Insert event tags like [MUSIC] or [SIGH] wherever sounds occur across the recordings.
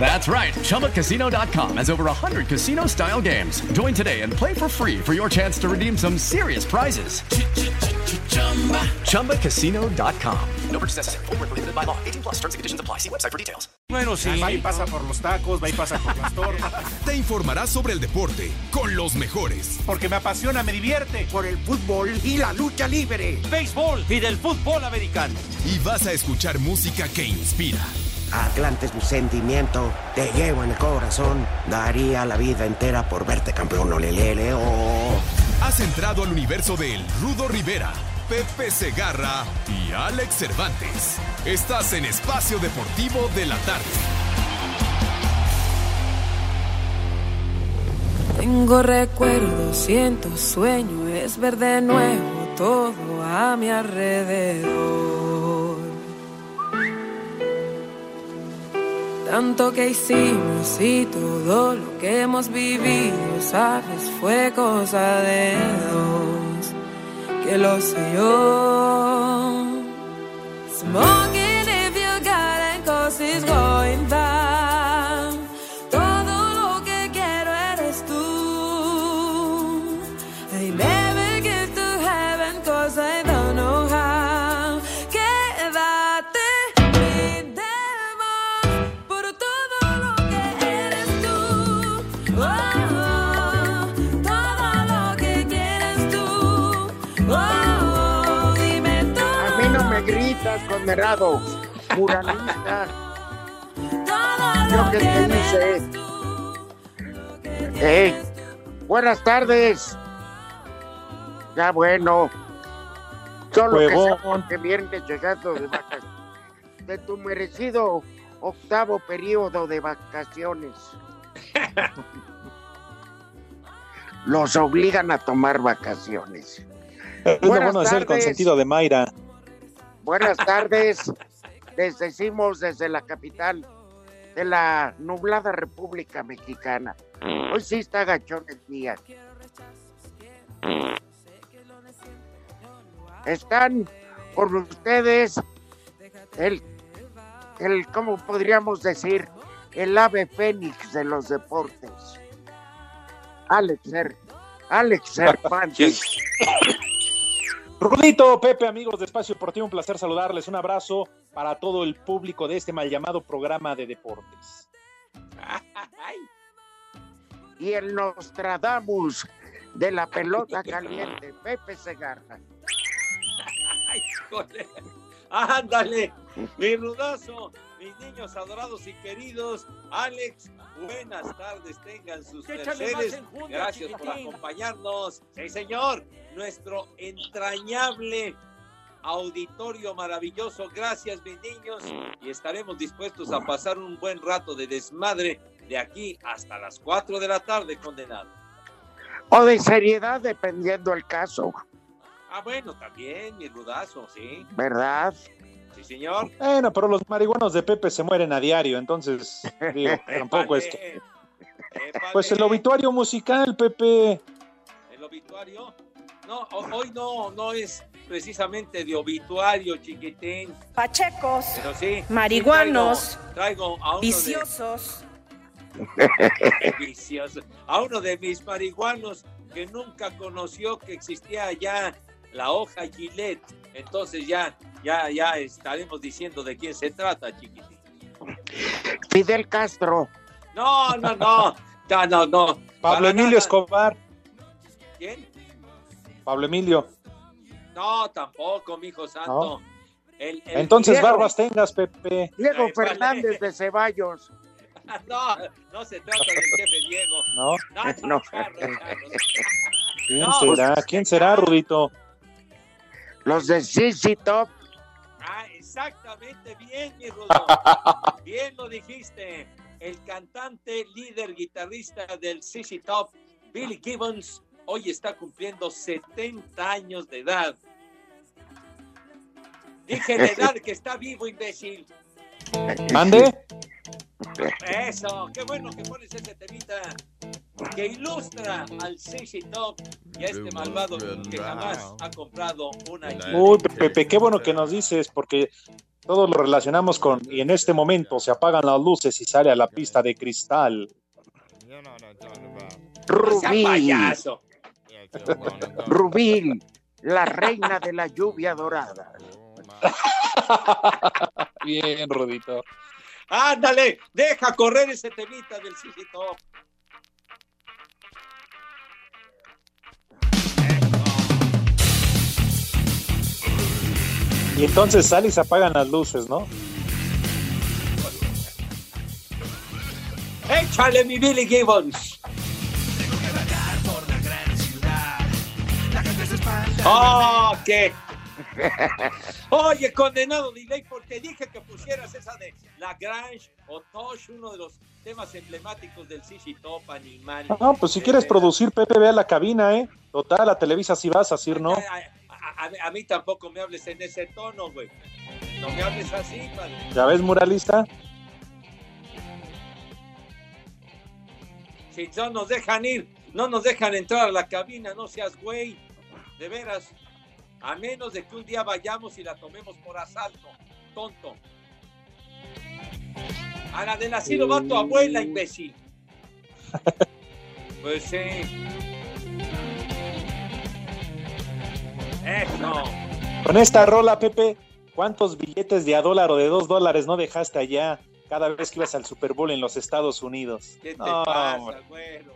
That's right. ChumbaCasino.com has over 100 casino style games. Join today and play for free for your chance to redeem some serious prizes. ChumbaCasino.com. No purchase necessary. Prohibited by law. 18 plus terms and conditions apply. See website for details. Bueno, sí. Va y pasa por los tacos, va y pasa por las tortas. [LAUGHS] Te informarás sobre el deporte con los mejores. Porque me apasiona, me divierte. Por el fútbol y la lucha libre. Béisbol y del fútbol americano. Y vas a escuchar música que inspira. Atlante es mi sentimiento, te llevo en el corazón. Daría la vida entera por verte campeón, olelele, oh. Has entrado al universo de El Rudo Rivera, Pepe Segarra y Alex Cervantes. Estás en Espacio Deportivo de la Tarde. Tengo recuerdos, siento sueño, es ver de nuevo todo a mi alrededor. Tanto que hicimos y todo lo que hemos vivido, sabes, fue cosa de dos, que lo sé yo. Smoking if you got it, cause it's going. Gritas, condenado. Muranista. Yo que te dice. Eh, buenas tardes. Ya bueno. Solo que Huevón. que viernes llegando de vacaciones. De tu merecido octavo periodo de vacaciones. [LAUGHS] Los obligan a tomar vacaciones. Es lo bueno de ser el tardes. consentido de Mayra. Buenas tardes. Les decimos desde la capital de la nublada República Mexicana. Hoy sí está gachón el día. Están con ustedes el, el, ¿cómo podríamos decir? El ave fénix de los deportes. Alex, Alex Cervantes. Rudito, Pepe, amigos de Espacio Deportivo, un placer saludarles. Un abrazo para todo el público de este mal llamado programa de deportes. [LAUGHS] y el Nostradamus de la pelota caliente, Pepe Segarra. [LAUGHS] Ándale, mi rudazo, mis niños adorados y queridos. Alex, buenas tardes, tengan sus enjundia, Gracias por acompañarnos. Sí, señor, nuestro entrañable auditorio maravilloso. Gracias, mis niños. Y estaremos dispuestos a pasar un buen rato de desmadre de aquí hasta las 4 de la tarde, condenado. O de seriedad, dependiendo el caso, Ah, bueno, también, mi rudazo, sí. ¿verdad? Sí, señor. Bueno, pero los marihuanos de Pepe se mueren a diario, entonces, digo, [LAUGHS] tampoco es que... Pues el obituario musical, Pepe. El obituario. No, ho- hoy no, no es precisamente de obituario, chiquitín. Pachecos, Pero sí. sí marihuanos, traigo, traigo a uno viciosos. de [LAUGHS] vicioso, a uno de mis marihuanos que nunca conoció que existía ya la hoja Gillette. Entonces ya, ya, ya estaremos diciendo de quién se trata, chiquitín. Fidel Castro, No, no, no, no, no, no. Pablo Para Emilio nada. Escobar. ¿Quién? Pablo Emilio. No, tampoco, mijo santo. El- el Entonces, Diego- barbas tengas, Pepe. Diego Ay, vale. Fernández de Ceballos. [LAUGHS] No, no se trata del jefe Diego. ¿No? No. [LAUGHS] ¿Quién No, será? ¿Quién será, Rudito? Los de CC Top, Ah, exactamente, bien, mi Rudo. [LAUGHS] Bien lo dijiste. El cantante, líder, guitarrista del CC Top, Billy Gibbons, hoy está cumpliendo 70 años de edad. Dije de edad que está vivo, imbécil. ¿Mande? Eso, qué bueno que pones ese temita que ilustra al CC Top y a este malvado que jamás ha comprado una Uy, Pepe, qué bueno que nos dices, porque todos lo relacionamos con, y en este momento se apagan las luces y sale a la pista de cristal. Rubí, payaso. Rubí, la reina de la lluvia dorada. Bien, Rudito. Ándale, deja correr ese temita del CC Top. Y entonces sale y se apagan las luces, ¿no? Échale mi Billy Gibbons. ¡Oh, qué! Oye, condenado delay, porque dije que pusieras esa de Lagrange o Tosh, uno de los temas emblemáticos del CC Top animal. No, pues si quieres producir, Pepe, ve a la cabina, ¿eh? Total, a Televisa si vas a decir, ¿no? A, mí tampoco me hables en ese tono, güey. No me hables así, padre. ¿Ya ves, muralista? Si no nos dejan ir, no nos dejan entrar a la cabina, no seas güey. De veras. A menos de que un día vayamos y la tomemos por asalto. Tonto. A la del asilo va tu abuela, imbécil. [LAUGHS] Pues sí. Eso. Con esta rola, Pepe, ¿cuántos billetes de a dólar o de dos dólares no dejaste allá cada vez que ibas al Super Bowl en los Estados Unidos? ¿Qué te No, pasa, hombre. güero?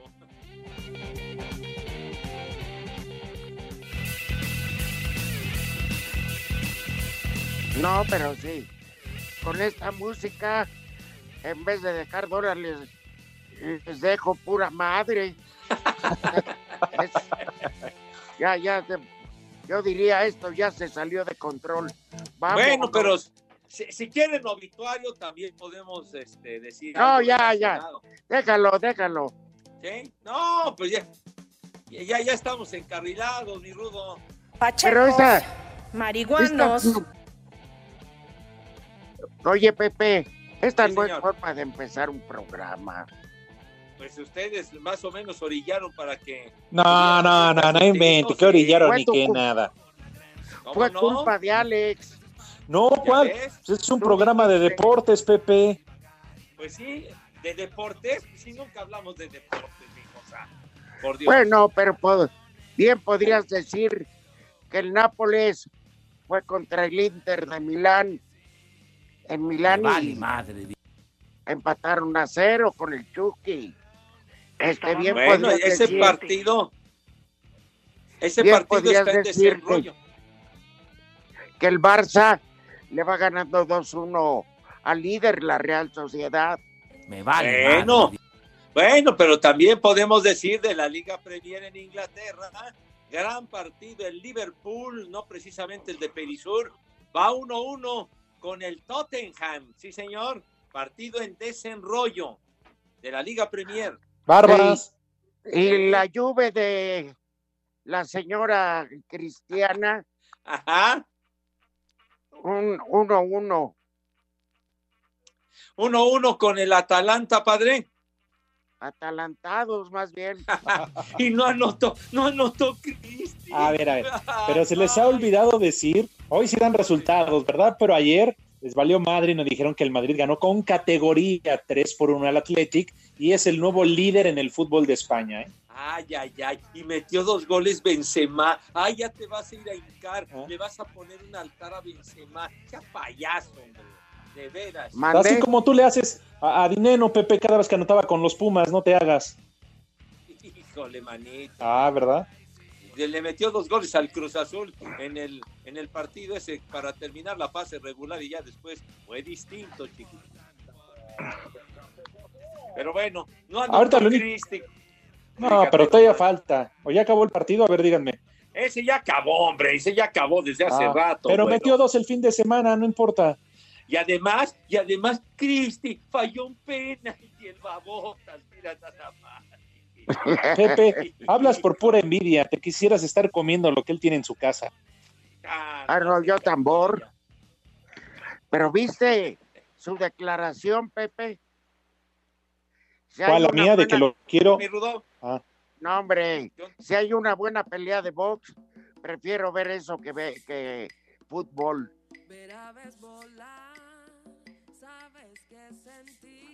No, pero sí. Con esta música, en vez de dejar dólares, les dejo pura madre. [LAUGHS] Es- ya, ya, yo diría esto ya se salió de control. Vamos. Bueno, pero si, si quieren obituario también podemos este, decir. No, algo ya, ya. Déjalo, déjalo. ¿Sí? No, pues ya, ya, ya estamos encarrilados, mi rudo. Pero esa. marihuanos. esta- Oye, Pepe, esta Sí, no es señor. forma de empezar un programa. Pues ustedes más o menos orillaron para que. No, no, no, no invente, que orillaron ni que nada. ¿Cómo Fue no? culpa de Alex. No, ¿cuál? ves? Pues Es un programa de deportes, Pepe. Pues sí, de deportes, si nunca hablamos de deportes, mijo, o sea, por Dios. Bueno, pero bien podrías decir que el Nápoles fue contra el Inter de Milán. En Milán y empataron a cero con el Chucky. Este bien bueno, ese partido. Ese Bien partido está en desarrollo. que el Barça le va ganando 2-1 al líder, la Real Sociedad. Me Bueno, bueno, pero también podemos decir de la Liga Premier en Inglaterra, gran partido el Liverpool, no precisamente el de Perisur, va 1-1 con el Tottenham, sí señor, partido en desenrollo de la Liga Premier. Bárbaras. Y la lluvia de la señora cristiana, Ajá, un 1-1. 1-1 con el Atalanta, padre. Atalantados más bien. [LAUGHS] y no anotó, no anotó Cristi. A ver, a ver. Pero se les ha olvidado decir, hoy sí dan resultados, ¿verdad? Pero ayer les valió madre y nos dijeron que el Madrid ganó con categoría 3 por 1 al Athletic y es el nuevo líder en el fútbol de España. ¿eh? Ay, ay, ay. Y metió dos goles Benzema. Ay, ya te vas a ir a hincar. Le vas a poner un altar a Benzema. Qué payaso, hombre. De veras. Así como tú le haces a, a Dineno, Pepe, cada vez que anotaba con los Pumas, no te hagas. [LAUGHS] Híjole, manito. Ah, ¿verdad? Le metió dos goles al Cruz Azul en el, en el partido ese para terminar la fase regular y ya después fue distinto, chico. Pero bueno, no anotó Ahorita. No, pero todavía falta. ¿O ya acabó el partido? A ver, díganme. Ese ya acabó, hombre. Ese ya acabó desde hace Ah, rato. Pero bueno. metió dos el fin de semana, no importa. Y además, y además, Cristi falló un penalti y el babotas, mira nada más. [LAUGHS] Pepe, hablas por pura envidia. Te quisieras estar comiendo lo que él tiene en su casa. Arrolló tambor. Pero viste su declaración, Pepe, Si ¿Cuál? La mía de que lo quiero. Mi Rudo. Ah, No, hombre, si hay una buena pelea de box, prefiero ver eso que, ve, que fútbol.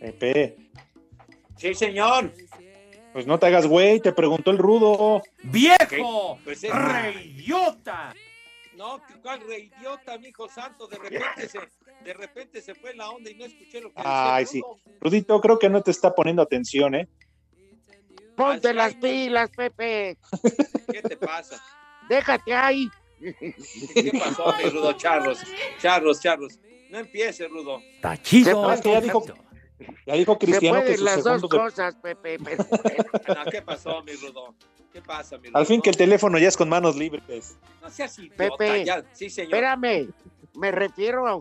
Pepe, Sí, señor. Pues no te hagas güey, te preguntó el rudo. ¡Viejo! Pues es ¡Reidiota! No, ¿qué- ¿cuál reidiota, mi hijo santo? De repente se, de repente se fue la onda y no escuché lo que decía. Ay, sí. Rudito, creo que no te está poniendo atención, ¿eh? Ponte las pilas, Pepe. ¿Qué te pasa? Déjate ahí. ¿Qué pasó, mi Rudo? Charros, charros, charros. No empiece, Rudo. No, es que ya dijo, ya dijo Se Cristiano que pueden su las dos de- cosas, Pepe. [LAUGHS] pero No, ¿Qué pasó, mi Rudo? ¿Qué pasa, mi Rudo? Al fin que el teléfono ya es con manos libres. No seas idiota, Pepe, ya. Sí, señor. espérame. Me refiero a...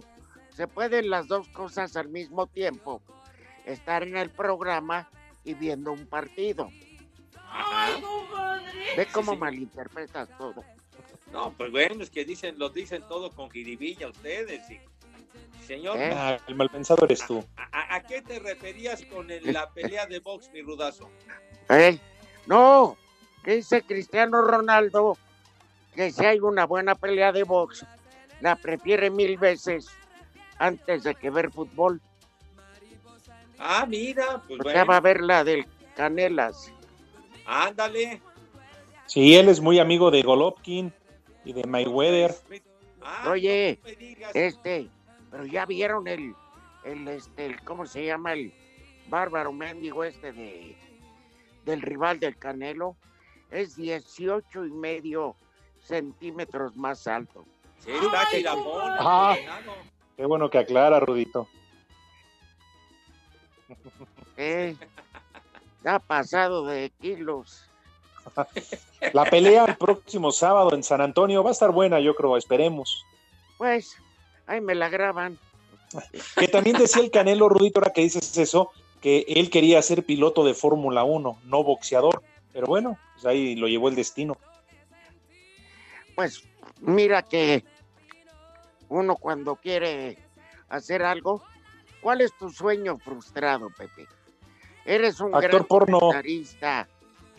Se pueden las dos cosas al mismo tiempo. Estar en el programa y viendo un partido. Ve cómo malinterpretas todo. No, pues bueno, es que dicen, lo dicen todo con jiribilla ustedes. sí. Señor, ¿Eh? Ah, el mal pensado eres tú. ¿a, a qué te referías con el- la pelea de box, mi rudazo? ¿Eh? No, que dice Cristiano Ronaldo que si hay una buena pelea de box, la prefiere mil veces antes de que ver fútbol. Ah, mira, pues Porque va a bueno, ver la del Canelas. ándale. Sí, él es muy amigo de Golovkin y de Mayweather. Ah, Oye, no me digas. este, pero ya vieron el, el, este, el- ¿cómo se llama? El bárbaro mendigo este de, del rival del Canelo. Es 18 y medio centímetros más alto. Sí, está Ah. Qué bueno que aclara, Rudito. ¿eh? Está pasado de kilos. La pelea el próximo sábado en San Antonio va a estar buena, yo creo, esperemos. Pues, ahí me la graban. Que también decía el Canelo, Rudito, ahora que dices eso, que él quería ser piloto de Fórmula 1, no boxeador. Pero bueno, pues ahí lo llevó el destino. Pues, mira que uno cuando quiere hacer algo, ¿cuál es tu sueño frustrado, Pepe? Eres un Actor gran porno. comentarista,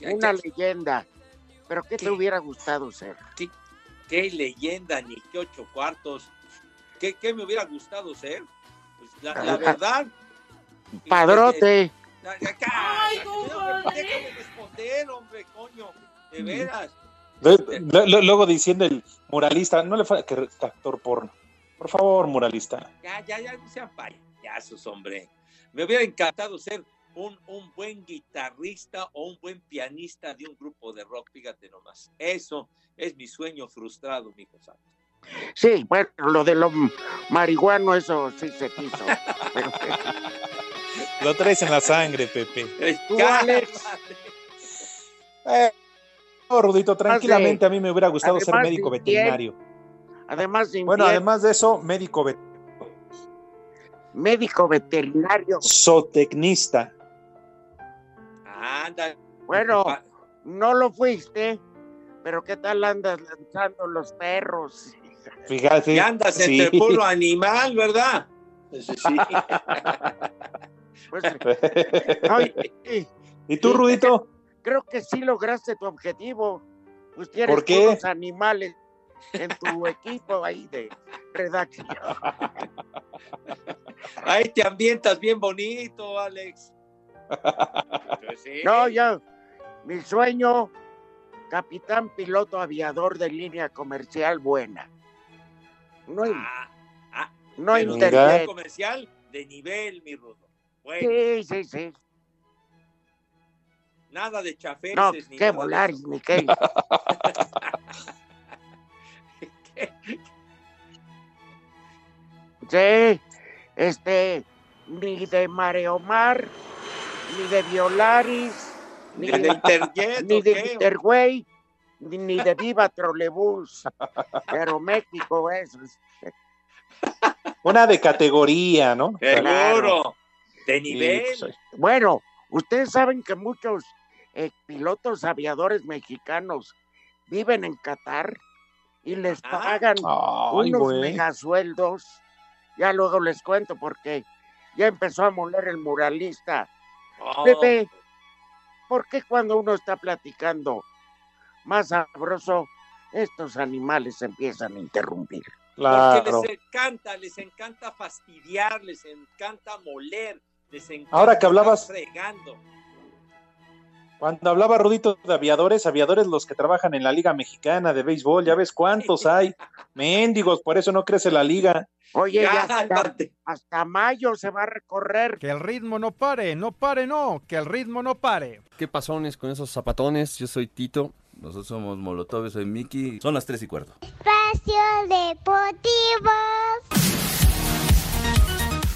una leyenda, pero ¿qué te hubiera gustado ser? ¿Qué, qué leyenda, ni qué ocho cuartos. ¿Qué, qué me hubiera gustado ser? Pues la, la verdad. Padrote. Ya, ya, cállate, hombre, déjame responder, hombre, coño. De veras. Lu- lu- Luego diciendo el muralista, no le falta que actor porno. Por favor, muralista. Ya, ya, ya, no sean payasos, hombre. Me hubiera encantado ser un, un buen guitarrista o un buen pianista de un grupo de rock, fíjate nomás. Eso es mi sueño frustrado, mi cosa. Sí, bueno, lo de lo marihuano, eso sí se quiso. Pero, [LAUGHS] Lo traes en la sangre, Pepe. Tú, Alex. Eh, no, Rudito, tranquilamente a mí me hubiera gustado ser médico veterinario. además de Bueno, además de eso, médico ve- médico veterinario. zootecnista. Anda. Bueno, no lo fuiste, pero ¿qué tal andas lanzando los perros? Fíjate. Y andas sí. entre puro animal, ¿verdad? Sí. [LAUGHS] Pues, [LAUGHS] y- y- ¿Y tú, Rudito? creo que sí lograste tu objetivo. Pues tienes ¿Por qué? puros animales en tu [LAUGHS] equipo ahí de redacción. Ahí te ambientas bien bonito, Alex. Pues sí. No, ya, mi sueño, capitán piloto aviador de línea comercial buena. No, hay- Ah, ah, no Mira. internet. comercial de nivel, mi rudo. Bueno, Sí, sí, sí. nada de chafeces No, ni qué volar, ni qué. [LAUGHS] Sí, este, ni de Mareomar, ni de Violaris, ni ¿De de, Interjet ni de? Interway, ni, de Viva Trolebús. Pero México es. Una de categoría, ¿no? Seguro. De Sí, nivel. pues, Bueno, ustedes saben que muchos eh, pilotos aviadores mexicanos viven en Qatar y les pagan Ay, unos güey. megasueldos. Ya luego les cuento porque ya empezó a moler el muralista Oh, Pepe, ¿por qué cuando uno está platicando más sabroso, estos animales empiezan a interrumpir? Porque les encanta, les encanta fastidiar, les encanta moler, les encanta Ahora que hablabas- estar fregando. Cuando hablaba Rudito de aviadores, aviadores los que trabajan en la Liga Mexicana de Béisbol, ya ves cuántos [LAUGHS] hay. Méndigos, por eso no crece la liga. Oye, ya hasta, hasta mayo se va a recorrer. Que el ritmo no pare, no pare, no, que el ritmo no pare. ¿Qué pasones con esos zapatones? Yo soy Tito. Nosotros somos Molotov, soy Mickey. Son las 3 y cuarto. Espacio Deportivo.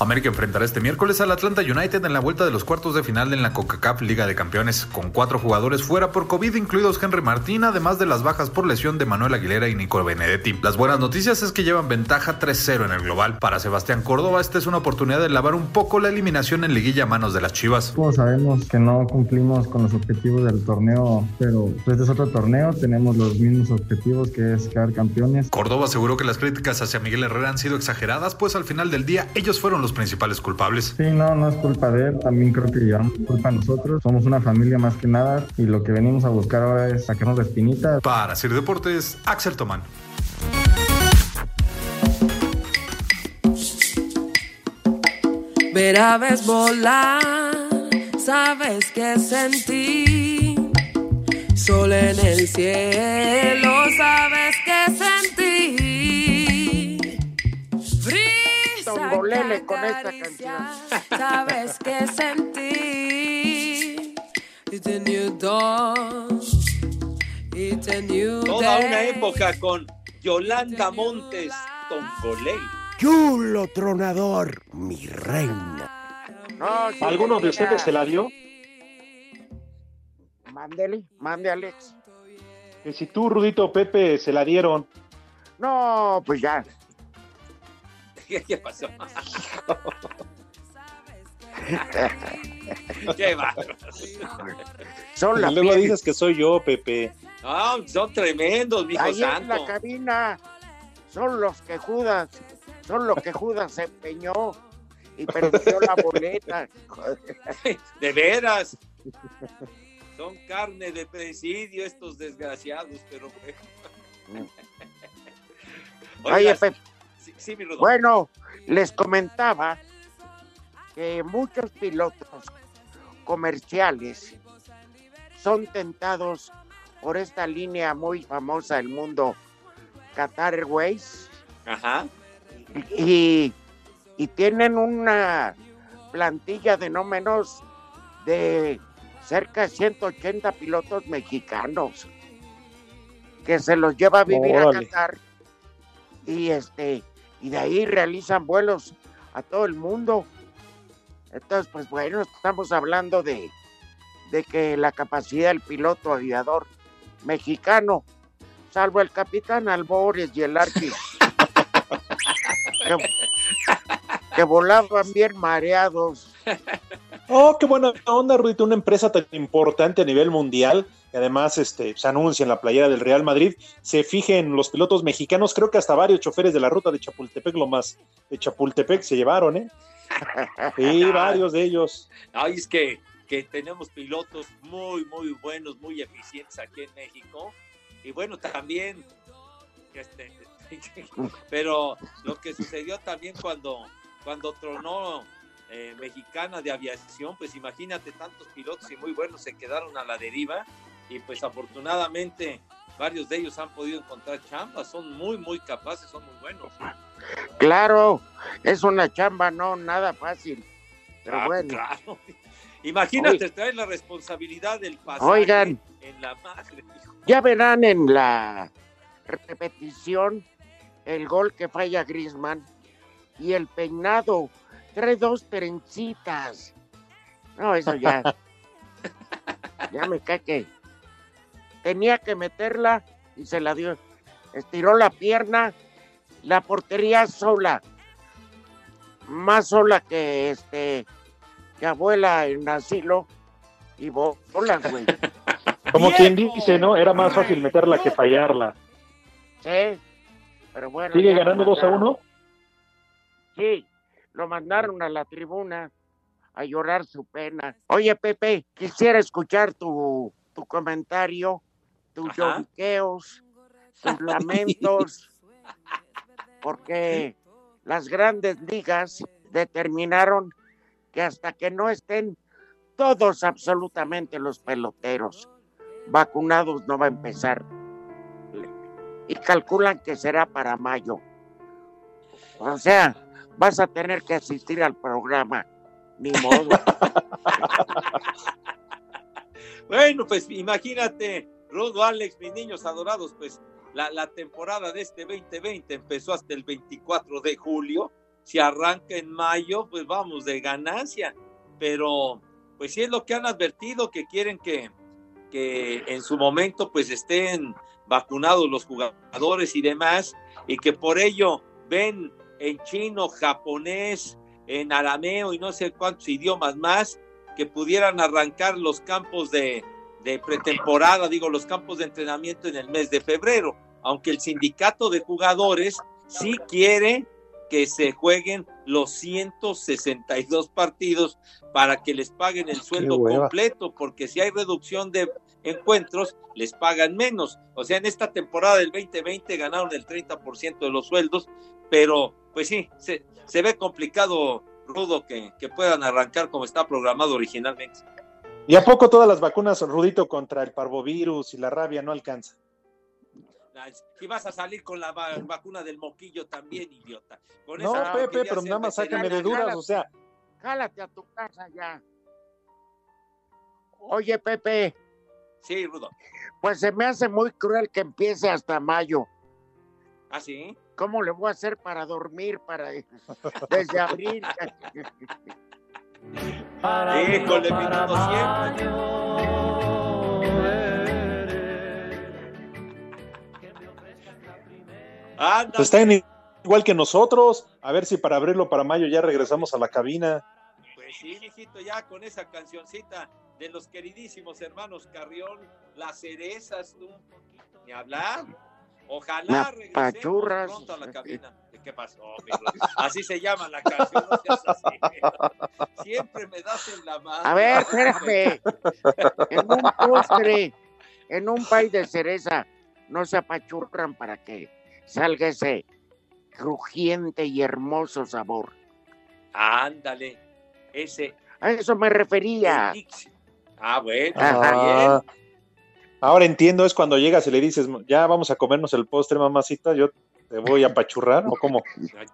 América enfrentará este miércoles al Atlanta United en la vuelta de los cuartos de final en la CONCACAF Liga de Campeones, con cuatro jugadores fuera por COVID, incluidos Henry Martín, además de las bajas por lesión de Manuel Aguilera y Nico Benedetti. Las buenas noticias es que llevan ventaja 3-0 en el global. Para Sebastián Córdoba, esta es una oportunidad de lavar un poco la eliminación en liguilla a manos de las Chivas. Todos sabemos que no cumplimos con los objetivos del torneo, pero pues, este es otro torneo, tenemos los mismos objetivos que es quedar campeones. Córdoba aseguró que las críticas hacia Miguel Herrera han sido exageradas, pues al final del día ellos fueron los principales culpables. Sí, no, no es culpa de él, también creo que llevamos culpa nosotros, somos una familia más que nada y lo que venimos a buscar ahora es sacarnos la espinita. Para Sir Deportes, Axel Tomán. Ver aves volar, sabes que sentí. Sol en el cielo, sabes que sentí. Con esta acaricia, [LAUGHS] sabes que sentí. It's a new dawn. It's a new Toda una época con Yolanda Montes, Tongolei. Chulo tronador, mi reina. No, sí, ¿Alguno de ustedes se la dio? Mándele, mande Alex. Que si tú, Rudito Pepe, se la dieron. No, pues ya. ¿Qué pasó? [LAUGHS] Qué bárbaros. Son la luego piel. dices que soy yo, Pepe. Ah, son tremendos, mijo Ahí en la santo. cabina son los que Judas, son los que Judas se empeñó y perdió la boleta. [LAUGHS] De veras. Son carne de presidio estos desgraciados, pero bueno. Oye, Pepe, sí, sí, mi Rudo. bueno, les comentaba que muchos pilotos comerciales son tentados por esta línea muy famosa del mundo, Qatar Airways, Ajá. y, y tienen una plantilla de no menos de cerca de 180 pilotos mexicanos que se los lleva a vivir a. Qatar y este y de ahí realizan vuelos a todo el mundo. Entonces, pues bueno, estamos hablando de, de que la capacidad del piloto aviador mexicano, salvo el capitán Albores y el Arqui, que, volaban bien mareados. Oh, qué buena onda, Rudito. Una empresa tan importante a nivel mundial. Y además, este, se anuncia en la playera del Real Madrid. Se fijen los pilotos mexicanos. Creo que hasta varios choferes de la ruta de Chapultepec, lo más de Chapultepec, se llevaron, ¿eh? [LAUGHS] Sí, varios de ellos. Ay, es que, que tenemos pilotos muy, muy buenos, muy eficientes aquí en México. Y bueno, también, [LAUGHS] este, pero lo que sucedió también cuando, cuando tronó eh, Mexicana de Aviación, pues imagínate, tantos pilotos y muy buenos se quedaron a la deriva. Y pues afortunadamente varios de ellos han podido encontrar chamba, son muy, muy capaces, son muy buenos. Claro, es una chamba no nada fácil. Pero Ah, bueno, claro. [LAUGHS] Imagínate Oye. traer la responsabilidad del pasaje Oigan. en la madre. hijo. ya verán en la repetición el gol que falla Grisman y el peinado. Trae dos trencitas. No, eso ya. [LAUGHS] ya me cae que tenía que meterla y se la dio. Estiró la pierna, la portería sola. Más sola que este que abuela en asilo y bolas, güey. [LAUGHS] Como quien dice, ¿no? Era más fácil meterla que fallarla. Sí, pero bueno. ¿Sigue ganando 2 a mandaron. 1? Sí, lo mandaron a la tribuna a llorar su pena. Oye, Pepe, quisiera escuchar tu, tu comentario, tus lloriqueos, tus [LAUGHS] lamentos, porque las grandes ligas determinaron que hasta que no estén todos absolutamente los peloteros vacunados no va a empezar. Y calculan que será para mayo. O sea, vas a tener que asistir al programa. Ni modo. [LAUGHS] Bueno, pues imagínate, Rudo, Alex, mis niños adorados, pues la, temporada de este 2020 empezó hasta el 24 de julio. Si arranca en mayo, pues vamos de ganancia. Pero, pues sí es lo que han advertido, que quieren que, que en su momento pues estén vacunados los jugadores y demás, y que por ello ven en chino, japonés, en arameo y no sé cuántos idiomas más, que pudieran arrancar los campos de, de pretemporada, digo, los campos de entrenamiento en el mes de febrero, aunque el sindicato de jugadores sí quiere que se jueguen los 162 partidos para que les paguen el sueldo completo, porque si hay reducción de encuentros, les pagan menos. O sea, en esta temporada del 2020 ganaron el 30% de los sueldos, pero pues sí, se, se ve complicado, Rudo, que, que puedan arrancar como está programado originalmente. ¿Y a poco todas las vacunas, Rudito, contra el parvovirus y la rabia no alcanza? Si vas a salir con la va- vacuna del moquillo también, idiota. Con No, esa Pepe, pero nada más sácame de dudas, o sea, Jálate a tu casa ya. Oye, Pepe, Sí, Rudo. pues se me hace muy cruel que empiece hasta mayo. ¿Ah, sí? ¿Cómo le voy a hacer para dormir para [LAUGHS] desde abril? [LAUGHS] Híjole, mi. Anda, pues están igual que nosotros. A ver si para abril o para mayo ya regresamos a la cabina. Pues sí, mijito, ya con esa cancioncita de los queridísimos hermanos Carrión, las cerezas, tú, ni hablar. Ojalá regresemos pronto a la cabina. ¿Qué pasó, mi? Así se llama la canción, no seas así. Siempre me das en la mano. A ver, espérame. En un postre, en un pay de cereza, no se apachurran para que salga ese crujiente y hermoso sabor. Ándale, ese. A eso me refería. Ah, bueno, Ah, ahora entiendo, es cuando llegas y le dices, ya vamos a comernos el postre, mamacita, yo te voy a apachurrar, ¿o cómo?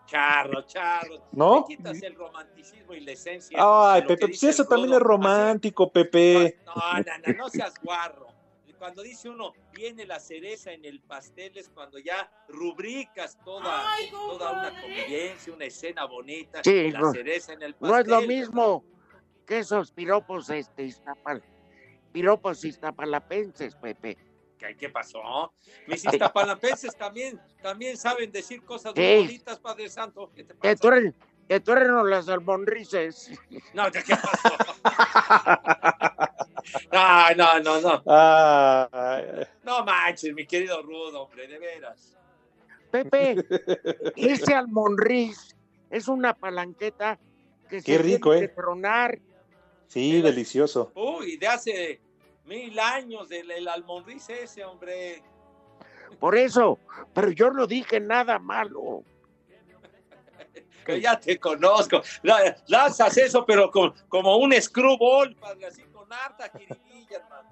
Charro, charro. ¿No? Quitas el romanticismo y la esencia. Ay, Pepe, pues eso también es romántico, Pepe. No, no, no, no seas guarro. Cuando dice uno, viene la cereza en el pastel, es cuando ya rubricas toda, toda una convivencia, una escena bonita. Sí, la no, cereza en el pastel. no es lo mismo que esos piropos este, iztapal- piropos iztapalapenses, Pepe. ¿Qué, qué pasó? Mis iztapalapenses también, también saben decir cosas muy bonitas, Padre Santo. ¿Qué te Que tú eres, que tú eres las almonrices. No, ¿qué pasó? [LAUGHS] No, no, no, no. Ah, No manches, mi querido Rudo, hombre, de veras. Pepe, ese almonriz es una palanqueta que Qué se rico, tiene ¿eh? que tronar. sí, delicioso. Uy, de hace mil años del el almonriz ese, hombre. Por eso, pero yo no dije nada malo. Que ya te conozco. La- Lanzas eso, pero con, como un screwball, padre, así con harta jiribilla, hermano.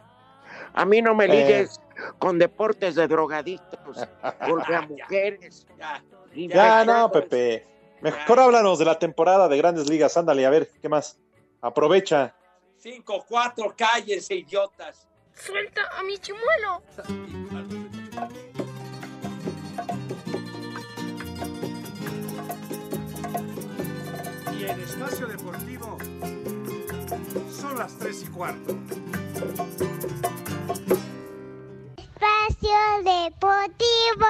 A mí no me Eh. ligues con deportes de drogadictos, [LAUGHS] golpe a mujeres. Ya, Ya, no, Pepe. Mejor háblanos de la temporada de Grandes Ligas. Ándale, a ver, ¿qué más? Aprovecha. 5-4, cállense, idiotas. Suelta a mi chimuelo. Y en Espacio Deportivo son las 3 y cuarto. Espacio Deportivo.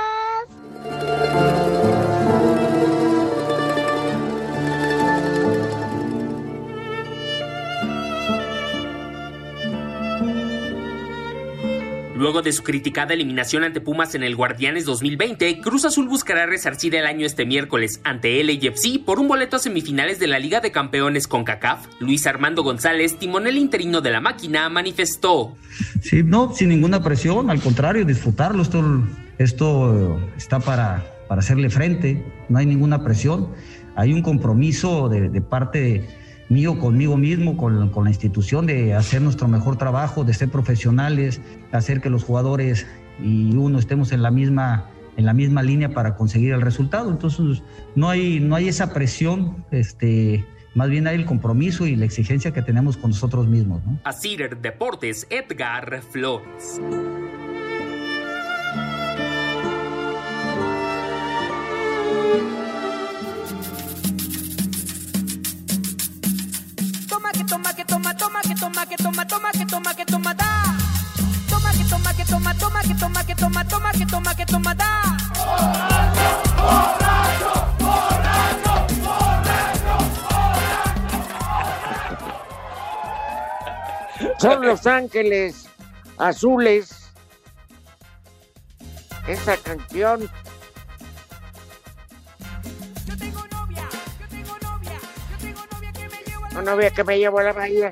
Luego de su criticada eliminación ante Pumas en el Guardianes 2020, Cruz Azul buscará resarcir el año este miércoles ante LAFC por un boleto a semifinales de la Liga de Campeones con CACAF. Luis Armando González, timonel interino de la máquina, manifestó. Sí, no, sin ninguna presión, al contrario, disfrutarlo. Esto, esto está para, para hacerle frente, no hay ninguna presión. Hay un compromiso de, de parte mío conmigo mismo, con, con, la institución, de hacer nuestro mejor trabajo, de ser profesionales, hacer que los jugadores y uno estemos en la misma en la misma línea para conseguir el resultado. Entonces, no hay, no hay esa presión, este, más bien hay el compromiso y la exigencia que tenemos con nosotros mismos. ¿no? Así Deportes, Edgar Flores. Que toma, que toma, toma, que toma, que toma, da. Toma, que toma, que toma, toma, que toma, que toma, toma, que toma, que toma, da. Son Los Ángeles Azules. Esa canción. Una novia que me llevo a la bahía.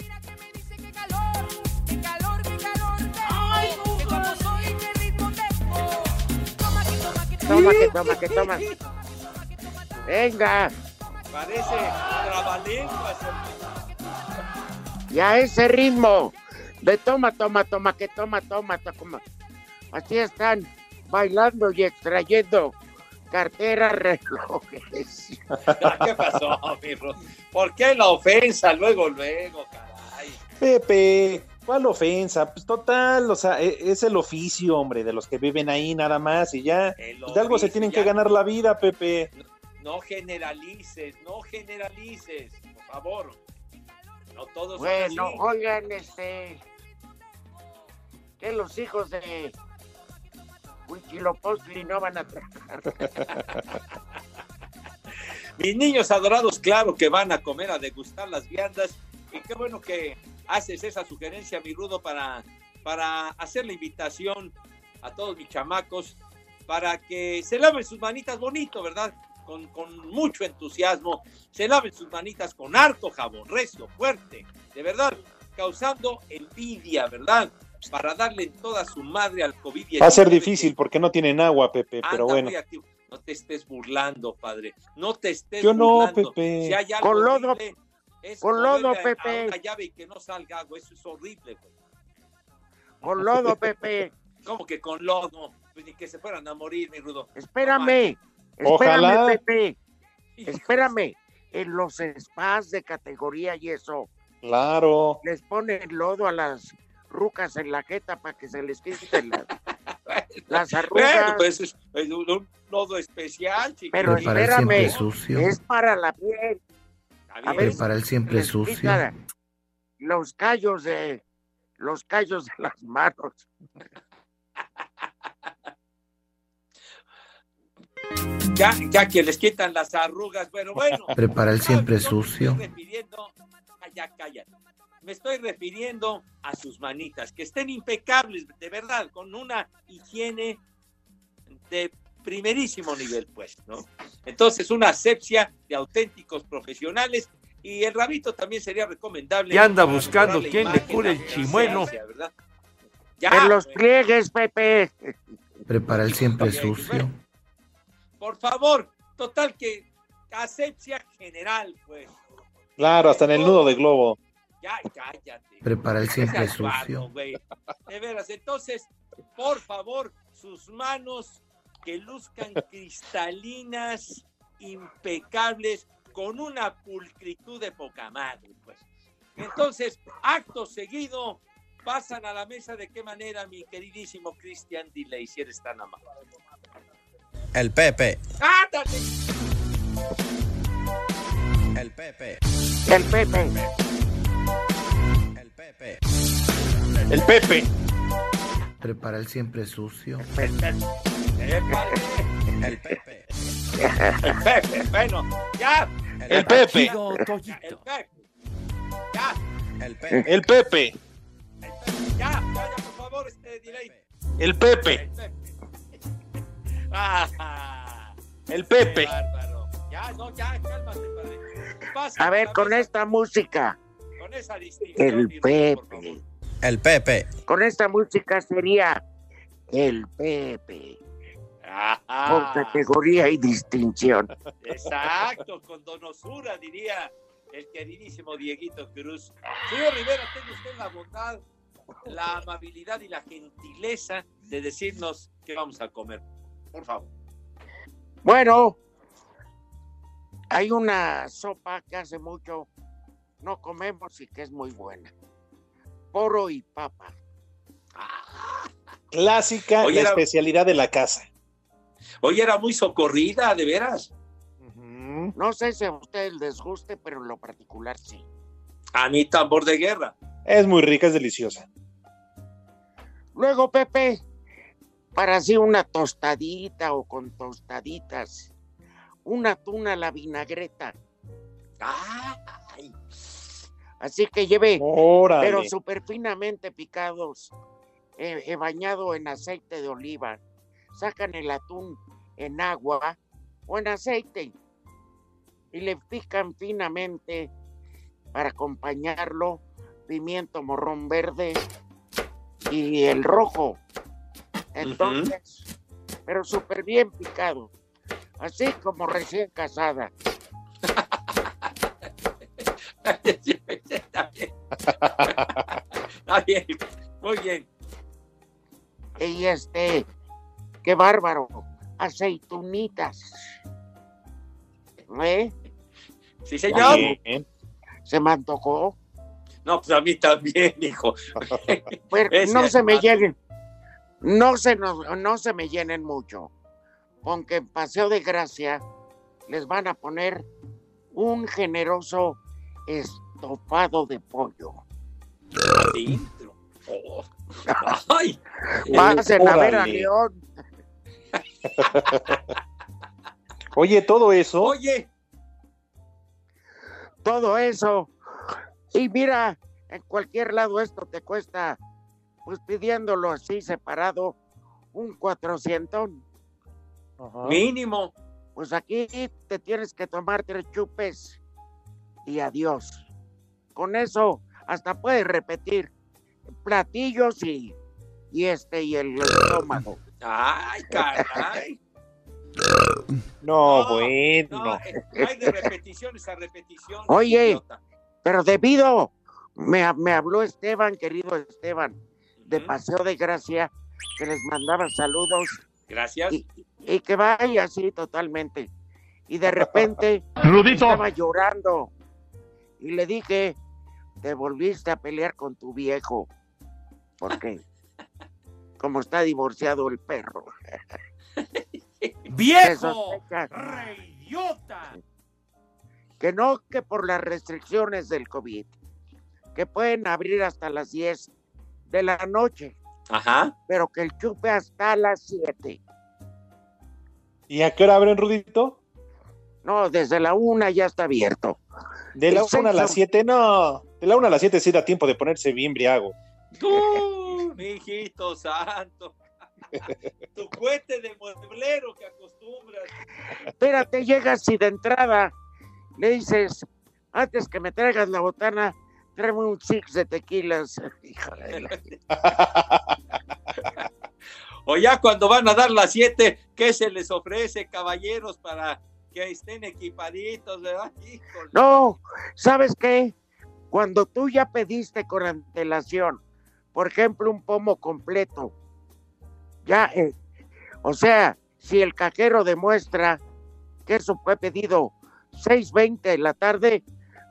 Toma, que toma, que toma. Venga. Parece trabalenguas. Y a ese ritmo de toma, toma, toma, que toma, toma, toma. Así están bailando y extrayendo carteras, [LAUGHS] relojes. ¿Qué pasó, mi? ¿Por qué la ofensa luego, luego, caray? Pepe, ¿cuál ofensa? Pues total, o sea, e- es el oficio, hombre, de los que viven ahí nada más y ya. El De algo se tienen ya. que ganar la vida, Pepe. No generalices, no generalices, por favor. No todos Bueno, son así. oigan, este. Que los hijos de Huichilopostli no van a trabajar. [LAUGHS] Mis niños adorados, claro que van a comer, a degustar las viandas. Y qué bueno que haces esa sugerencia, mi Rudo, para, para hacer la invitación a todos mis chamacos para que se laven sus manitas bonito, ¿verdad? Con, con mucho entusiasmo. Se laven sus manitas con harto jabón, recio, fuerte, de verdad, causando envidia, ¿verdad? Para darle toda su madre al COVID-19. Va a ser difícil porque no tienen agua, Pepe, pero bueno. No te estés burlando, padre. No te estés Yo no, burlando. Pepe. Si hay algo Con lodo, horrible, es con lodo, a- Pepe. A una llave y que no salga agua. Eso es horrible, güey. Con lodo, Pepe. [LAUGHS] ¿Cómo que con lodo? Pues ni que se fueran a morir, mi rudo. Espérame. Ojalá. Espérame, Pepe. Espérame. En los spas de categoría y eso, Claro. les ponen lodo a las rucas en la jeta para que se les quiten [LAUGHS] las, las arrugas. Bueno, pues es, un, lodo especial, chiquito. Pero espérame, es para la piel. A ver, Prepara el siempre sucio. los callos de los callos de las manos. Ya, ya que les quitan las arrugas, bueno, bueno. Prepara el siempre Yo me sucio. estoy refiriendo, Ah. Me estoy refiriendo a sus manitas, que estén impecables, de verdad, con una higiene de primerísimo nivel, pues, ¿no? Entonces, una asepsia de auténticos profesionales y el rabito también sería recomendable. Y anda buscando quién le cure el chimuelo. Ya, en los güey. pliegues, Pepe. Prepara el siempre sucio. por favor, total que asepsia general, pues. Claro, hasta en el nudo de globo. Ya, cállate. Prepara el siempre sucio. güey. De veras, entonces, por favor, sus manos que luzcan cristalinas, impecables, con una pulcritud de poca madre, pues. Entonces, acto seguido, pasan a la mesa de qué manera, mi queridísimo Christian Delay, si eres tan amable. El Pepe. ¡Ándale! El Pepe. El Pepe. El Pepe. El Pepe. Prepara el siempre sucio. El Pepe. El Pepe. Bueno, ya. El Pepe. El Pepe. Ya. El Pepe. El Pepe. Ya, ya, ya, por favor, este delay. El Pepe. Ah, El Pepe. qué bárbaro. Ya, no, ya, cálmate, padre. Pasa A ver, con esta música, con esa distinción. el Pepe. El Pepe. Con esta música sería el Pepe. Con Ajá. categoría y distinción. Exacto, con donosura, diría el queridísimo Dieguito Cruz. Señor Rivera, tenga usted la bondad, la amabilidad y la gentileza de decirnos qué vamos a comer. Por favor. Bueno, hay una sopa que hace mucho no comemos y que es muy buena. Poro y papa. Clásica, Oye, la era- especialidad de la casa. Oye, era muy socorrida, de veras. No sé si a ustedes les guste, pero en lo particular sí. A mí tambor de guerra. Es muy rica, es deliciosa. Luego, Pepe, para así una tostadita o con tostaditas, una tuna a la vinagreta. Ay, Así que lleve, Órale. pero súper finamente picados, eh, eh, bañado en aceite de oliva. Sacan el atún en agua o en aceite y le pican finamente para acompañarlo pimiento morrón verde y el rojo. Entonces, pero súper bien picado, así como recién casada. [LAUGHS] Está bien. [LAUGHS] Está bien. Muy bien. Y este, qué bárbaro, aceitunitas. ¿Eh? Sí, señor. Bien. Se me antojó. No, pues a mí también, hijo. [LAUGHS] Pero no se me llenen, no se, nos- no se me llenen mucho, aunque en Paseo de Gracia les van a poner un generoso estofado de pollo. Adentro. Oh. [LAUGHS] Ay, Pasen a ver a. León. [LAUGHS] Oye, todo eso. oye, todo eso. Y mira, en cualquier lado esto te cuesta, pues pidiéndolo así separado, un cuatrocientón. mínimo. Pues aquí te tienes que tomar tres chupes y adiós. Con eso hasta puedes repetir platillos y, y este y el estómago. Ay, caray. No, No, bueno. No, eh, hay de repeticiones a repetición. Oye. idiota. Pero debido, me, me habló Esteban, querido Esteban, de. Paseo de Gracia, que les mandaba saludos Gracias. y, y que vaya así totalmente. Y de repente [LAUGHS] Rudito. estaba llorando y le dije, te volviste a pelear con tu viejo. porque [LAUGHS] Como está divorciado el perro. [LAUGHS] ¡Viejo! ¡Reyota! que no, que por las restricciones del COVID, que pueden abrir hasta las 10 de la noche, Ajá. pero que el chupe hasta las 7. ¿Y a qué hora abren, Rudito? No, desde la una ya está abierto. De la El 1 a las sexo. 7, no. De la 1 a las 7 sí da tiempo de ponerse bien briago. Tú, mi hijito santo. tu cohete de mueblero que acostumbras. Espérate, llegas y de entrada le dices, antes que me traigas la botana, tráeme un six de tequilas. [LAUGHS] Híjole la- [LAUGHS] O ya cuando van a dar las siete, ¿qué se les ofrece, caballeros, para que estén equipaditos, verdad? Híjole. No, ¿sabes qué? Cuando tú ya pediste con antelación, por ejemplo, un pomo completo, ya, eh, o sea, si el cajero demuestra que eso fue pedido 6.20 de la tarde,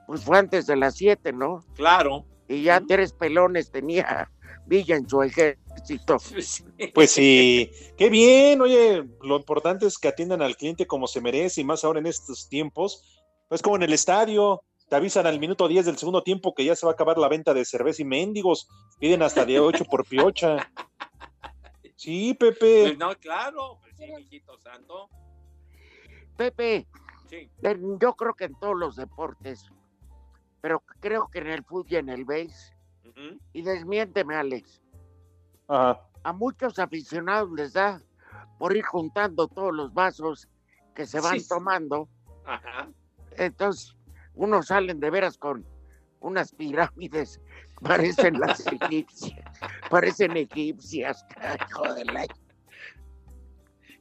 pues fue antes de las 7, ¿no? Claro. Y ya tres pelones tenía [LAUGHS] Villa en su ejército. [LAUGHS] Pues sí, [LAUGHS] qué bien, oye, lo importante es que atiendan al cliente como se merece y más ahora en estos tiempos. Es como en el estadio, te avisan al minuto 10 del segundo tiempo que ya se va a acabar la venta de cerveza y mendigos, piden hasta de 8 por piocha. Sí, Pepe. Pues no, claro, pues sí, mi hijito santo. Pepe, Sí. en- yo creo que en todos los deportes, pero creo que en el fútbol y en el base, Ujú. y desmiénteme, Alex, Ajá. a muchos aficionados les da por ir juntando todos los vasos que se van Sí. tomando. Ajá. Entonces, unos salen de veras con unas pirámides, [LAUGHS] parecen las egipcias, parecen egipcias, hijo de la-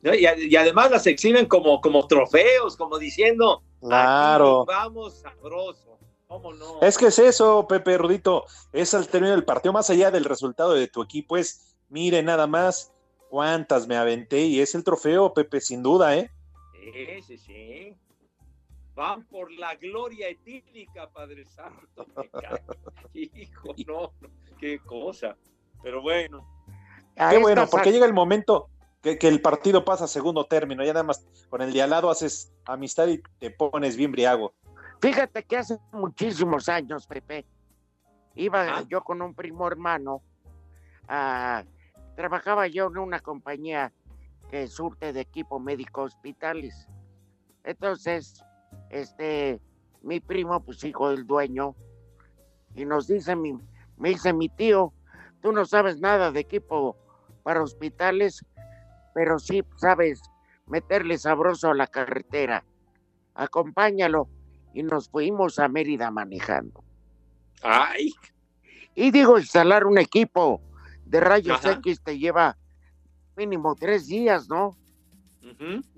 ¿no? Y, además las exhiben como, como trofeos, como diciendo, Claro. "Aquí vamos sabroso. ¿Cómo no? Es que es eso, Pepe Rudito, es al término del partido, más allá del resultado de tu equipo, es, mire nada más cuántas me aventé y es el trofeo, Pepe, sin duda, ¿eh? Sí, sí, sí. Van por la gloria etílica, Padre Santo. [LAUGHS] me cae. Hijo, no, no, qué cosa. Pero bueno. Qué bueno, porque llega el momento que, que el partido pasa a segundo término, ya nada más con el de al lado haces amistad y te pones bien briago. Fíjate que hace muchísimos años, Pepe, iba yo con un primo hermano, a- trabajaba yo en una compañía que surte de equipo médico hospitales. Entonces, este, mi primo, pues hijo del dueño, y nos dice mi, me dice mi tío, tú no sabes nada de equipo para hospitales, pero sí sabes meterle sabroso a la carretera. Acompáñalo. Y nos fuimos a Mérida manejando. Ay. Y digo, instalar un equipo de rayos Ajá. X te lleva mínimo tres días, ¿no?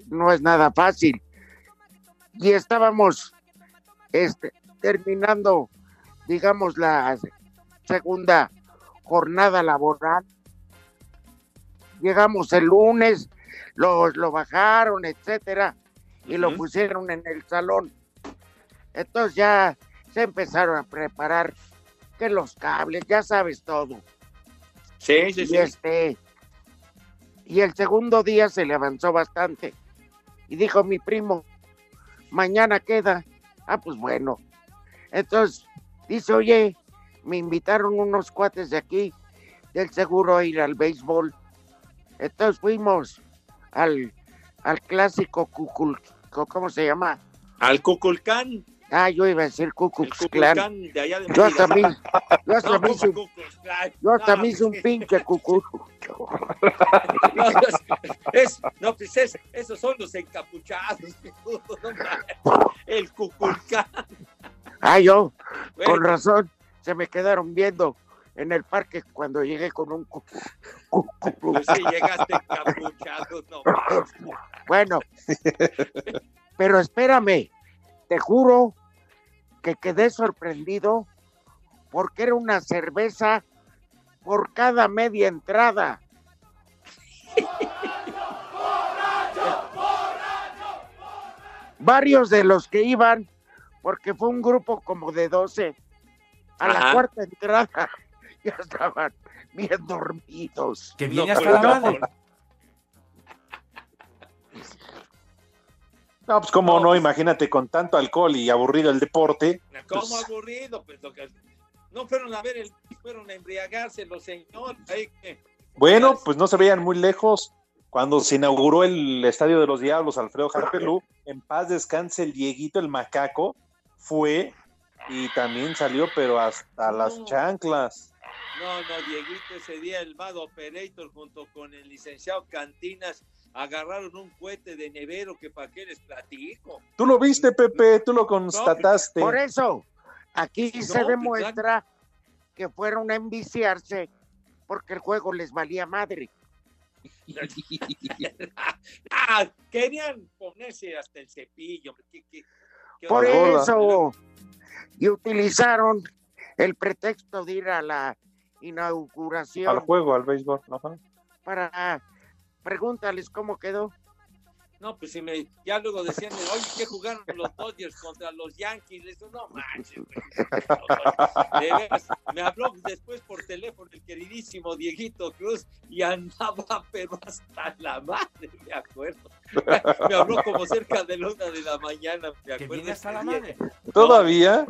No es nada fácil. Y estábamos este, terminando, digamos, la segunda jornada laboral. Llegamos el lunes, lo, lo bajaron, etcétera, y lo pusieron en el salón. Entonces ya se empezaron a preparar que los cables, ya sabes todo. Sí, sí, Y sí. este, y el segundo día se le avanzó bastante. Y dijo mi primo, mañana queda. Ah, pues bueno. Entonces, dice, oye, me invitaron unos cuates de aquí, del seguro, a ir al béisbol. Entonces fuimos al, al clásico Cucul, ¿cómo se llama? Al Cuculcán. Ah, yo iba a decir Cuculcán de allá de Yo hasta mí, yo hasta No, me hice, ¿cómo Cuculcán? yo hasta No, me hice un pinche cucul. [LAUGHS] No, es, no, pues es- esos son los encapuchados. [LAUGHS] el Cuculcán. Ah, yo, Bueno. con razón, se me quedaron viendo en el parque cuando llegué con un cu- cu- cu- Pues sí, llegaste encapuchado. No. Bueno, pero espérame, te juro que quedé sorprendido porque era una cerveza por cada media entrada. Varios de los que iban, porque fue un grupo como de 12, a la cuarta entrada [LAUGHS] ya estaban bien dormidos. Que viene No, hasta pero no, pues cómo no, imagínate con tanto alcohol y aburrido el deporte. ¿Cómo pues, aburrido? Pues lo que- no fueron a ver el fueron a embriagarse los señores. Ahí que- bueno, pues no se veían muy lejos. Cuando se inauguró el Estadio de los Diablos, Alfredo Harpelú, en paz descanse el Dieguito, el macaco, fue y también salió, pero hasta las chanclas. No, no, Dieguito, ese día el Mad Operator junto con el licenciado Cantinas agarraron un cohete de nevero que para qué les platico. Tú lo viste, Pepe, tú lo constataste. Por eso, aquí No, se demuestra que fueron a enviciarse porque el juego les valía madre. [LAUGHS] ah, querían ponerse hasta el cepillo. ¿Qué- qué- qué Por eso, y utilizaron el pretexto de ir a la inauguración Al juego, al béisbol. ajá. para pregúntales cómo quedó. No, pues si me, ya luego decían, oye, ¿qué jugaron los Dodgers contra los Yankees? Les digo, no manches, güey. Me habló después por teléfono el queridísimo Dieguito Cruz y andaba, pero hasta la madre, me acuerdo. Me habló como cerca de la una de la mañana, me acuerdo. hasta la madre. ¿Todavía?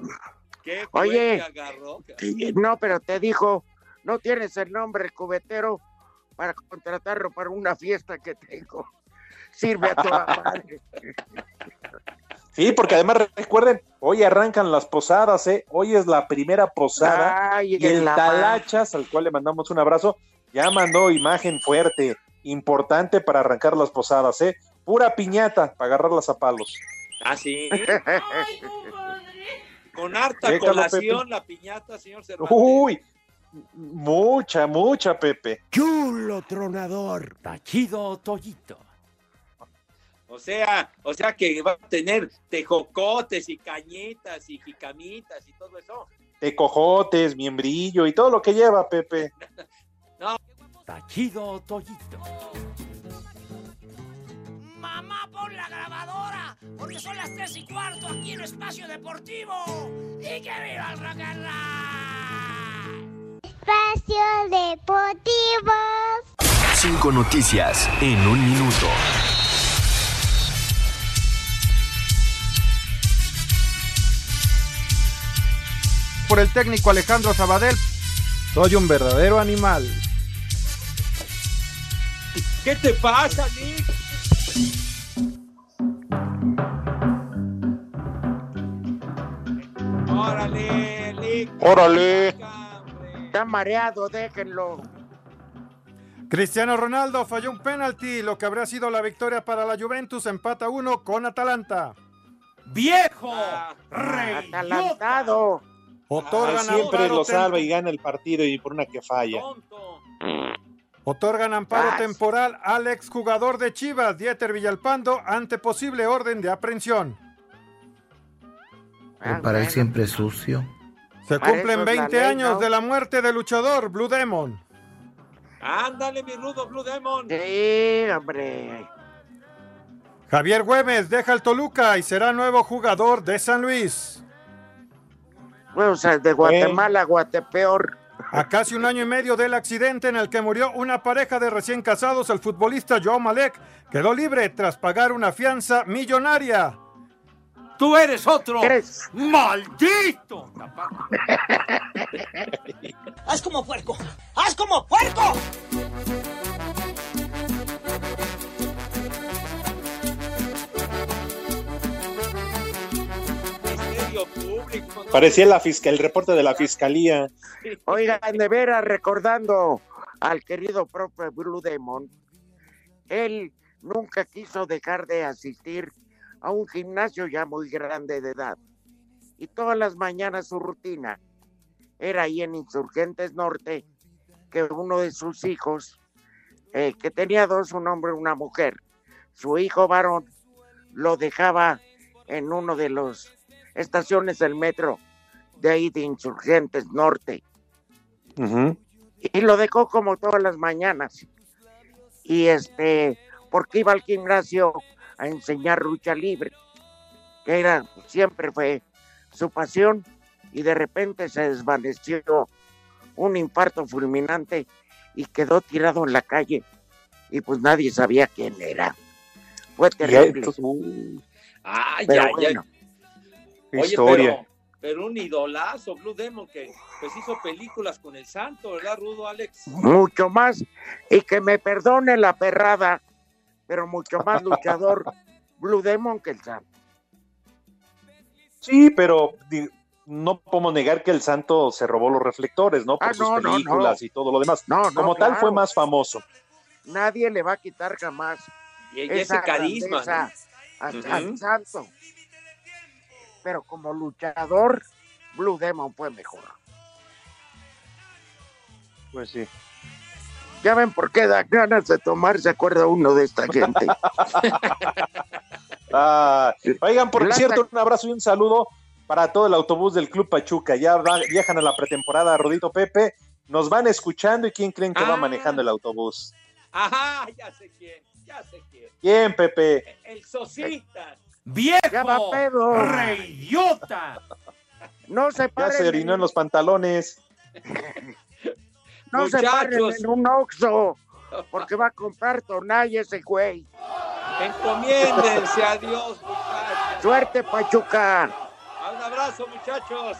¿Qué. Oye. agarró? No, pero te dijo, no tienes el nombre cubetero para contratarlo para una fiesta que tengo. Sirve a toda madre. [LAUGHS] Sí, porque además recuerden, hoy arrancan las posadas, ¿eh? Hoy es la primera posada Ay, y el Talachas, al cual le mandamos un abrazo, Ya mandó imagen fuerte, importante para arrancar las posadas, ¿eh? Pura piñata para agarrarlas a palos. Ah, sí. [LAUGHS] Con harta Déjalo, colación Pepe. la piñata, señor Cervantes. Uy, mucha, mucha, Pepe. Chulo tronador. Tachido Toyito. O sea, o sea que va a tener tejocotes y cañitas y jicamitas y todo eso. Tecojotes, miembrillo y todo lo que lleva, Pepe. [LAUGHS] No. Tachido Toyito. Mamá, pon la grabadora, porque son las tres y cuarto aquí en Espacio Deportivo. ¡Y que viva el rock and roll! Espacio Deportivo. Cinco noticias en un minuto. Por el técnico Alejandro Sabadell, soy un verdadero animal. ¿Qué te pasa, Nick? Órale, Nick. Órale. Está mareado, déjenlo. Cristiano Ronaldo falló un penalti, lo que habría sido la victoria para la Juventus, empata uno con Atalanta. ¡Viejo! Atalantado. Otorgan Ah, siempre lo salva y gana el partido y por una que falla. Otorgan amparo Ah. temporal al exjugador de Chivas, Dieter Villalpando, ante posible orden de aprehensión. Ah, Prepara el siempre sucio. Se Para cumplen eso es la 20 ley, años ¿no? de la muerte del luchador Blue Demon. Ándale, mi rudo Blue Demon. Sí, hombre. Javier Güemes deja el Toluca y será nuevo jugador de San Luis. Bueno, o sea, de Guatemala a Guatepeor. A casi un año y medio del accidente en el que murió una pareja de recién casados, el futbolista Joao Malek quedó libre tras pagar una fianza millonaria. ¡Tú eres otro! ¿Crees? ¡Maldito! [LAUGHS] ¡Haz como puerco! ¡Haz como puerco! Público. ¿no? Parecía la fisca, el reporte de la fiscalía. Oigan, de veras, recordando al querido profe Blue Demon, él nunca quiso dejar de asistir a un gimnasio ya muy grande de edad. Y todas las mañanas su rutina era ahí en Insurgentes Norte, que uno de sus hijos, eh, que tenía dos, un hombre y una mujer, su hijo varón, lo dejaba en uno de los estaciones del metro de ahí de Insurgentes Norte y lo dejó como todas las mañanas. Y este, porque iba al gimnasio a enseñar lucha libre, que era, siempre fue su pasión, y de repente se desvaneció un infarto fulminante y quedó tirado en la calle, y pues nadie sabía quién era. Fue terrible. uh, ay, ay. bueno, qué Oye, historia. pero, pero un idolazo, Blue Demon, que pues hizo películas con el santo, ¿verdad, Rudo Alex? mucho más, y que me perdone la perrada, pero mucho más luchador [LAUGHS] Blue Demon que el Santo. Sí, pero no podemos negar que el santo se robó los reflectores, ¿no? Por Ah, sus no, películas no. y todo lo demás. No, no, Como tal claro. fue más famoso. Nadie le va a quitar jamás Y, ese carisma. al santo. Pero como luchador, Blue Demon fue mejor. Pues sí. Ya ven por qué da ganas de tomar, se acuerda uno de esta gente. [LAUGHS] Ah, oigan, por Plata- cierto, un abrazo y un saludo para todo el autobús del Club Pachuca. Ya va- viajan a la pretemporada, Rodito Pepe. Nos van escuchando y quién creen que va Ah. manejando el autobús. Ajá, ya sé quién, ya sé quién. ¿Quién, Pepe? El Sosita. Ya va pedo. ¡Reyota! No se Ya paren, se orinó en los pantalones. [LAUGHS] no se paren en un oxo, porque va a comprar tonalla ese güey. Encomiéndense a Dios, muchachos. Suerte, Pachuca. Un abrazo, muchachos.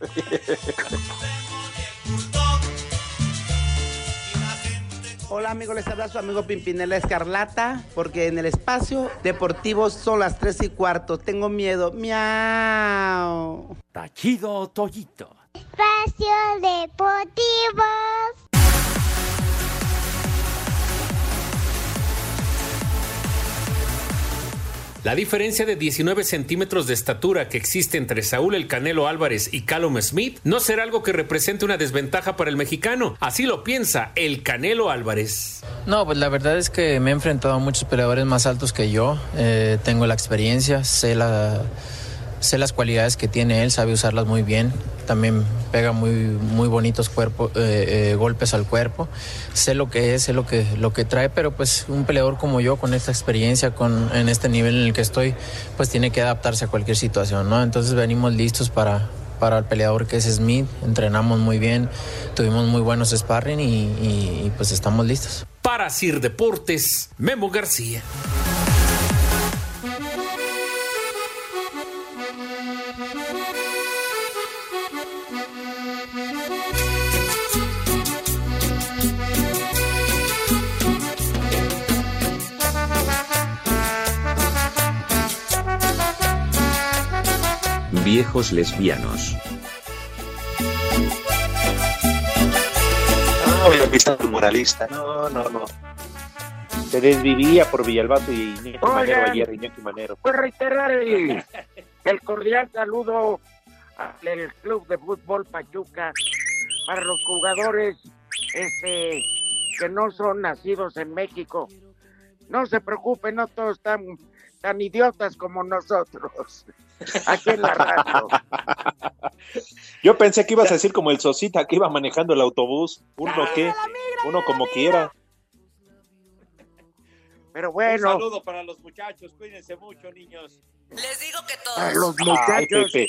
[LAUGHS] Hola amigos, les habla su amigo Pimpinela Escarlata, porque en el espacio deportivo son las 3 y cuarto. Tengo miedo. Miau. Tachido Toyito. Espacio Deportivo. La diferencia de 19 centímetros de estatura que existe entre Saúl El Canelo Álvarez y Callum Smith no será algo que represente una desventaja para el mexicano. Así lo piensa El Canelo Álvarez. No, pues la verdad es que me he enfrentado a muchos peleadores más altos que yo. Eh, tengo la experiencia, sé, la, sé las cualidades que tiene él, sabe usarlas muy bien. También pega muy, muy bonitos eh, eh, golpes al cuerpo. Sé lo que es, sé lo que, lo que trae, pero pues un peleador como yo, con esta experiencia, con, en este nivel en el que estoy, pues tiene que adaptarse a cualquier situación, ¿no? Entonces venimos listos para, para el peleador que es Smith. Entrenamos muy bien, tuvimos muy buenos sparring y, pues estamos listos. Para Sir Deportes, Memo García. Viejos lesbianos. No, moralista. No, no, no. Se desvivía por Villalbazo y Iñaki. Manero ayer, Iñaki Manero. Pues reiterar el, el cordial saludo al Club de Fútbol Pachuca para los jugadores este, que no son nacidos en México. No se preocupen, no todos están tan idiotas como nosotros. Aquí en la radio. Yo pensé que ibas a decir como el Sosita que iba manejando el autobús. Uno que, uno como quiera. Pero Un bueno, saludo para los muchachos, cuídense mucho, niños. Les digo que a los Ay, muchachos. Pepe,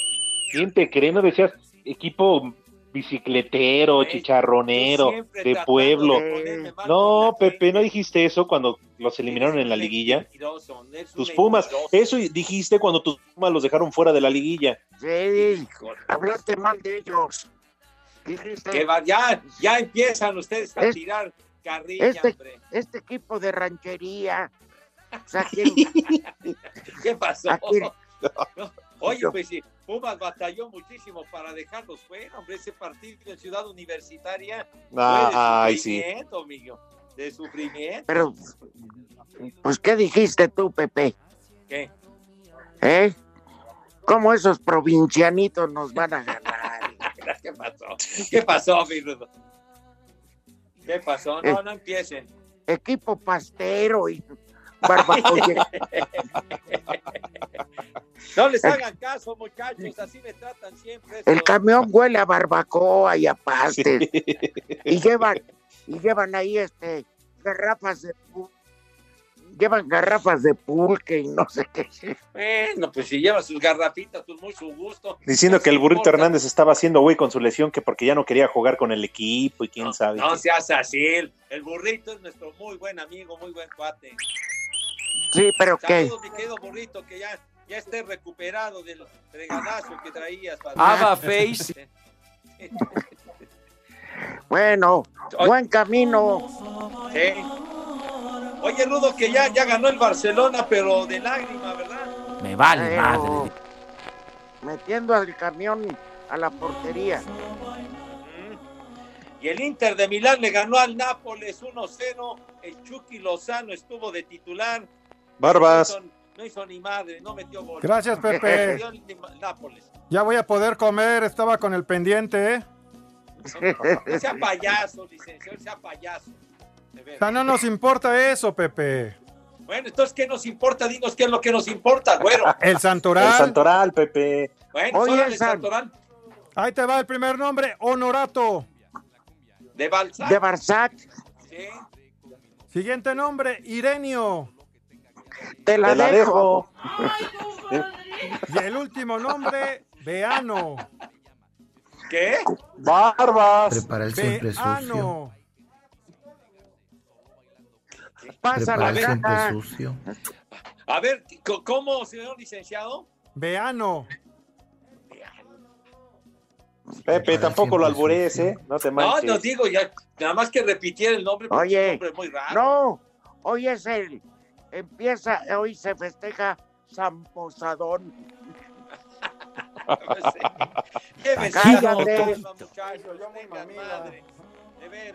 ¿quién te cree? ¿No decías equipo bicicletero, chicharronero, de pueblo? de No, Pepe, ¿no dijiste eso cuando los eliminaron en la liguilla? Tus Pumas, eso dijiste cuando tus Pumas los dejaron fuera de la liguilla. Sí, hablaste mal de ellos. Dijiste, Que va- ya, ya empiezan ustedes a Es- tirar carrilla, este, hombre. este equipo de ranchería. O sea, [LAUGHS] ¿quién- ¿Qué pasó? Aquí- No, Oye, pues sí, Pumas batalló muchísimo para dejarlos fuera, hombre, ese partido en Ciudad Universitaria Ah, fue ay, de sí. sufrimiento, amigo, de sufrimiento. Pero, pues, ¿qué dijiste tú, Pepe? ¿Qué? ¿Eh? ¿Cómo esos provincianitos nos van a ganar? [LAUGHS] ¿Qué pasó? ¿Qué pasó, mi Rudo? ¿Qué pasó? Eh. No, no empiecen. Equipo pastero y. [LAUGHS] No les hagan caso, muchachos, así me tratan siempre. El camión huele a barbacoa y a pastes. Y llevan, y llevan ahí este garrafas de llevan garrafas de pulque y no sé qué. Bueno, pues si lleva sus garrafitas, pues muy su gusto. Diciendo No que el burrito importa. Hernández estaba haciendo güey con su lesión, que porque ya no quería jugar con el equipo y quién sabe. No qué. seas así, el, el burrito es nuestro muy buen amigo, muy buen cuate. Sí, pero qué. Mi querido burrito, que ya, ya esté recuperado del fregadazo que traías. Ava Face. [LAUGHS] Bueno, buen camino. Sí. Oye, Rudo, que ya, ya ganó el Barcelona, pero de lágrima, ¿verdad? Me vale Pero madre. Metiendo al camión a la portería. Y el Inter de Milán le ganó al Nápoles 1-0. El Chucky Lozano estuvo de titular. Barbas. No hizo, no hizo ni madre, no metió gol. Gracias, Pepe. El. Ya voy a poder comer, estaba con el pendiente, ¿eh? No sea payaso, licenciado, sea payaso. O sea, no nos importa eso, Pepe. Bueno, entonces, ¿qué nos importa? Dinos qué es lo que nos importa, güero. El Santoral. El Santoral, Pepe. Bueno, Oye, San- Santoral, Ahí te va el primer nombre, Honorato. de Balzac. De Barzac, Sí. Siguiente nombre, Irenio. Te la, Te la dejo. dejo. Y el último nombre, Beano. ¿Qué? Barbas. Prepara el siempre sucio. Pasa Prepara la el siempre sucio. A ver, ¿cómo, señor licenciado? Beano. Pepe, tampoco lo alburees, ¿eh? No te No, manches. no digo, ya, nada más que repitiera el nombre, porque Oye, es un nombre muy raro. No, hoy es el. Empieza, hoy se festeja San Posadón. [LAUGHS]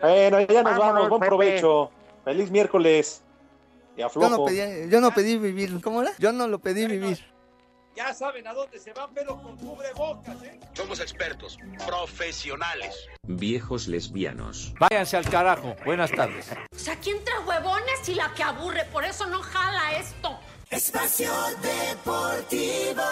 Bueno, ya nos vamos. Buen provecho. Feliz miércoles. Y Yo no, pedí, yo no pedí vivir. ¿Cómo era? Yo no lo pedí vivir. Ya saben a dónde se van, pero con cubrebocas, ¿eh? Somos expertos, profesionales. Viejos lesbianos. Váyanse al carajo. Buenas tardes. O sea, aquí entre huevones y la que aburre, por eso no jala esto. Espacio Deportivo.